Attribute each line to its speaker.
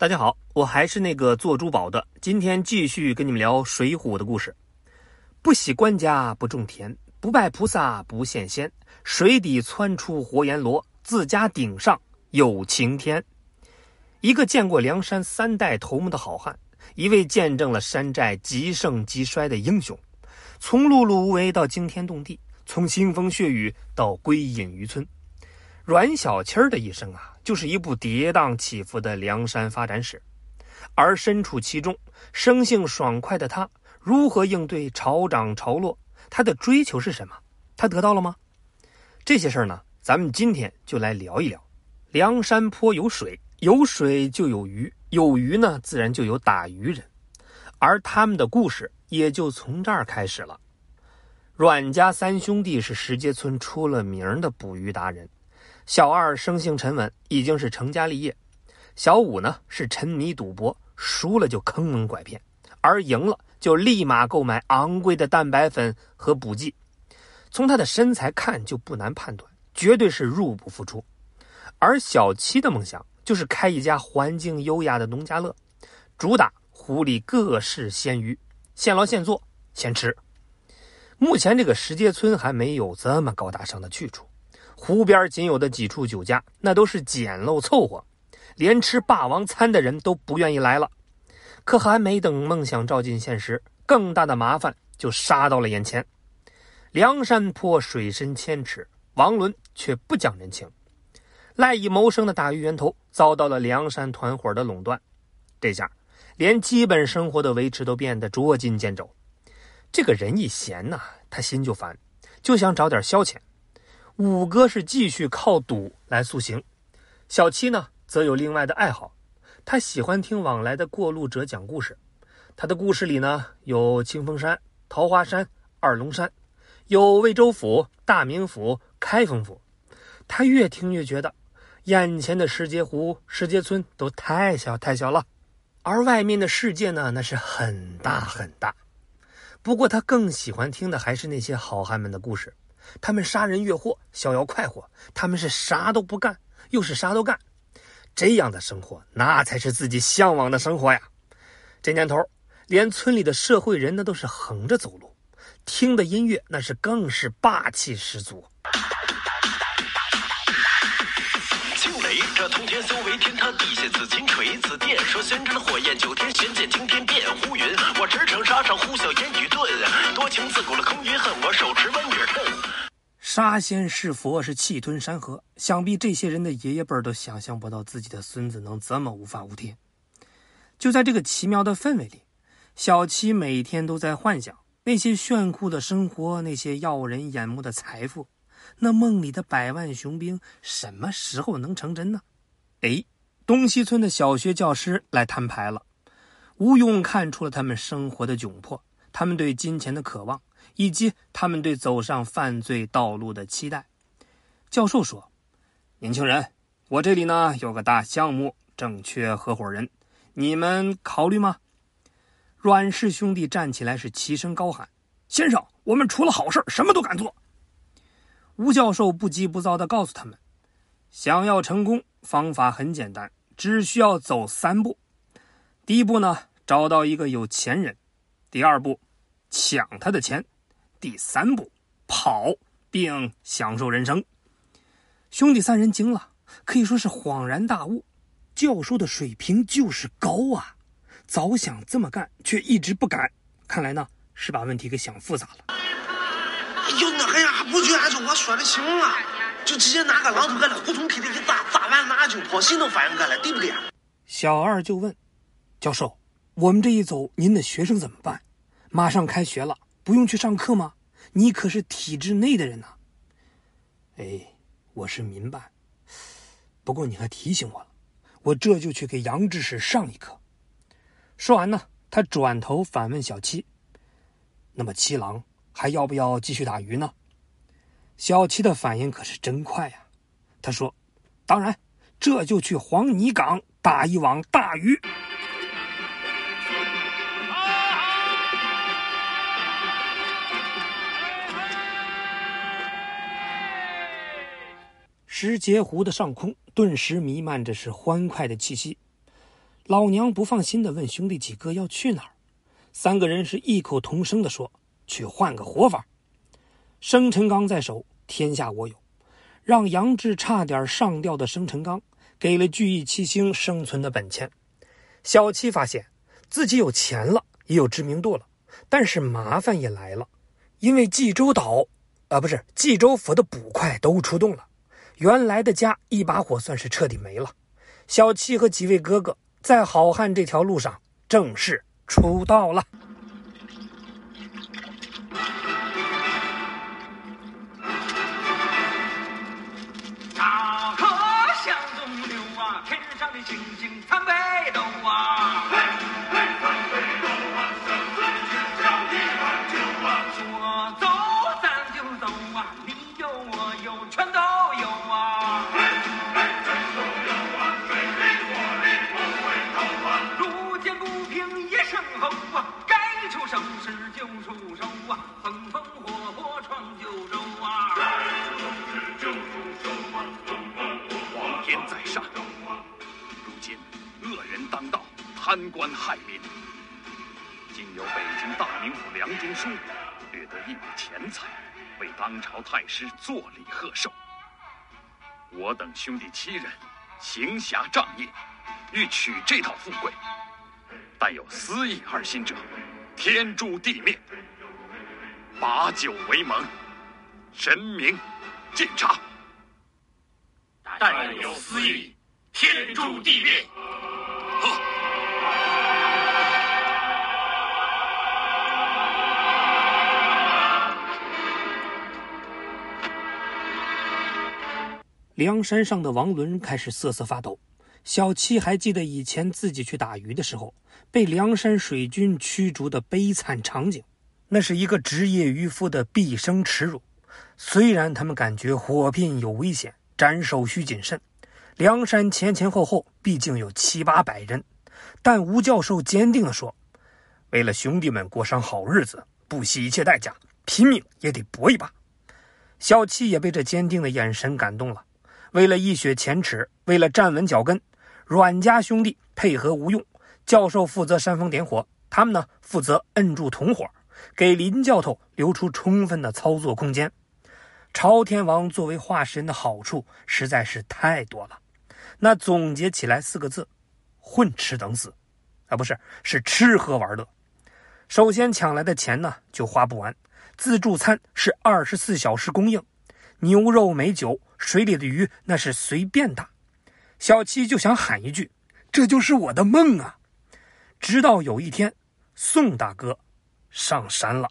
Speaker 1: 大家好，我还是那个做珠宝的。今天继续跟你们聊《水浒》的故事。不喜官家不种田，不拜菩萨不羡仙。水底窜出活阎罗，自家顶上有晴天。一个见过梁山三代头目的好汉，一位见证了山寨极盛极衰的英雄，从碌碌无为到惊天动地，从腥风血雨到归隐渔村。阮小七儿的一生啊，就是一部跌宕起伏的梁山发展史。而身处其中、生性爽快的他，如何应对潮涨潮落？他的追求是什么？他得到了吗？这些事儿呢，咱们今天就来聊一聊。梁山坡有水，有水就有鱼，有鱼呢，自然就有打鱼人，而他们的故事也就从这儿开始了。阮家三兄弟是石碣村出了名的捕鱼达人。小二生性沉稳，已经是成家立业；小五呢是沉迷赌博，输了就坑蒙拐骗，而赢了就立马购买昂贵的蛋白粉和补剂。从他的身材看就不难判断，绝对是入不敷出。而小七的梦想就是开一家环境优雅的农家乐，主打湖里各式鲜鱼，现捞现做现吃。目前这个石碣村还没有这么高大上的去处。湖边仅有的几处酒家，那都是简陋凑合，连吃霸王餐的人都不愿意来了。可还没等梦想照进现实，更大的麻烦就杀到了眼前。梁山坡水深千尺，王伦却不讲人情，赖以谋生的打鱼源头遭到了梁山团伙的垄断。这下，连基本生活的维持都变得捉襟见肘。这个人一闲呐，他心就烦，就想找点消遣。五哥是继续靠赌来塑形，小七呢则有另外的爱好，他喜欢听往来的过路者讲故事。他的故事里呢有清风山、桃花山、二龙山，有魏州府、大名府、开封府。他越听越觉得，眼前的石碣湖、石碣村都太小太小了，而外面的世界呢那是很大很大。不过他更喜欢听的还是那些好汉们的故事。他们杀人越货，逍遥快活；他们是啥都不干，又是啥都干。这样的生活，那才是自己向往的生活呀！这年头，连村里的社会人那都是横着走路，听的音乐那是更是霸气十足。
Speaker 2: 这通天修为天塌地陷紫金锤，紫电说宣战的火焰九天玄剑惊天变乌云。我驰骋沙场呼啸烟雨顿，多情自古了
Speaker 1: 杀仙是佛是气吞山河，想必这些人的爷爷辈都想象不到自己的孙子能这么无法无天。就在这个奇妙的氛围里，小七每天都在幻想那些炫酷的生活，那些耀人眼目的财富。那梦里的百万雄兵什么时候能成真呢？哎，东西村的小学教师来摊牌了。吴用看出了他们生活的窘迫，他们对金钱的渴望，以及他们对走上犯罪道路的期待。教授说：“年轻人，我这里呢有个大项目，正缺合伙人，你们考虑吗？”阮氏兄弟站起来是齐声高喊：“先生，我们除了好事，什么都敢做。”吴教授不急不躁地告诉他们：“想要成功，方法很简单，只需要走三步。第一步呢，找到一个有钱人；第二步，抢他的钱；第三步，跑并享受人生。”兄弟三人惊了，可以说是恍然大悟。教授的水平就是高啊！早想这么干，却一直不敢。看来呢，是把问题给想复杂了。
Speaker 3: 有那样不就按照我说的行了？就直接拿个榔头搁那胡同里头一砸，砸完马上就跑，谁能反应过来？对不对？
Speaker 1: 小二就问教授：“我们这一走，您的学生怎么办？马上开学了，不用去上课吗？你可是体制内的人呐。”哎，我是民办，不过你还提醒我了，我这就去给杨志士上一课。说完呢，他转头反问小七：“那么七郎？”还要不要继续打鱼呢？小七的反应可是真快呀！他说：“当然，这就去黄泥岗打一网大鱼。”石碣湖的上空顿时弥漫着是欢快的气息。老娘不放心的问兄弟几个要去哪儿，三个人是异口同声的说：“去换个活法。”生辰纲在手，天下我有，让杨志差点上吊的生辰纲，给了聚义七星生存的本钱。小七发现自己有钱了，也有知名度了，但是麻烦也来了，因为济州岛，啊，不是济州府的捕快都出动了，原来的家一把火算是彻底没了。小七和几位哥哥。在好汉这条路上正式出道了。
Speaker 4: 啊，风风火火闯九州啊。
Speaker 5: 皇天在上，如今恶人当道，贪官害民。今有北京大名府梁中书掠得一笔钱财，为当朝太师作礼贺寿。我等兄弟七人行侠仗义，欲取这套富贵，但有私意二心者，天诛地灭。把酒为盟，神明鉴察。
Speaker 2: 但有私意，天诛地灭。
Speaker 1: 梁山上的王伦开始瑟瑟发抖。小七还记得以前自己去打鱼的时候，被梁山水军驱逐的悲惨场景，那是一个职业渔夫的毕生耻辱。虽然他们感觉火拼有危险，斩首需谨慎，梁山前前后后毕竟有七八百人，但吴教授坚定地说：“为了兄弟们过上好日子，不惜一切代价，拼命也得搏一把。”小七也被这坚定的眼神感动了。为了一雪前耻，为了站稳脚跟，阮家兄弟配合吴用教授负责煽风点火，他们呢负责摁住同伙，给林教头留出充分的操作空间。朝天王作为化石人的好处实在是太多了，那总结起来四个字：混吃等死。啊，不是，是吃喝玩乐。首先抢来的钱呢就花不完，自助餐是二十四小时供应，牛肉美酒。水里的鱼那是随便打，小七就想喊一句：“这就是我的梦啊！”直到有一天，宋大哥上山了。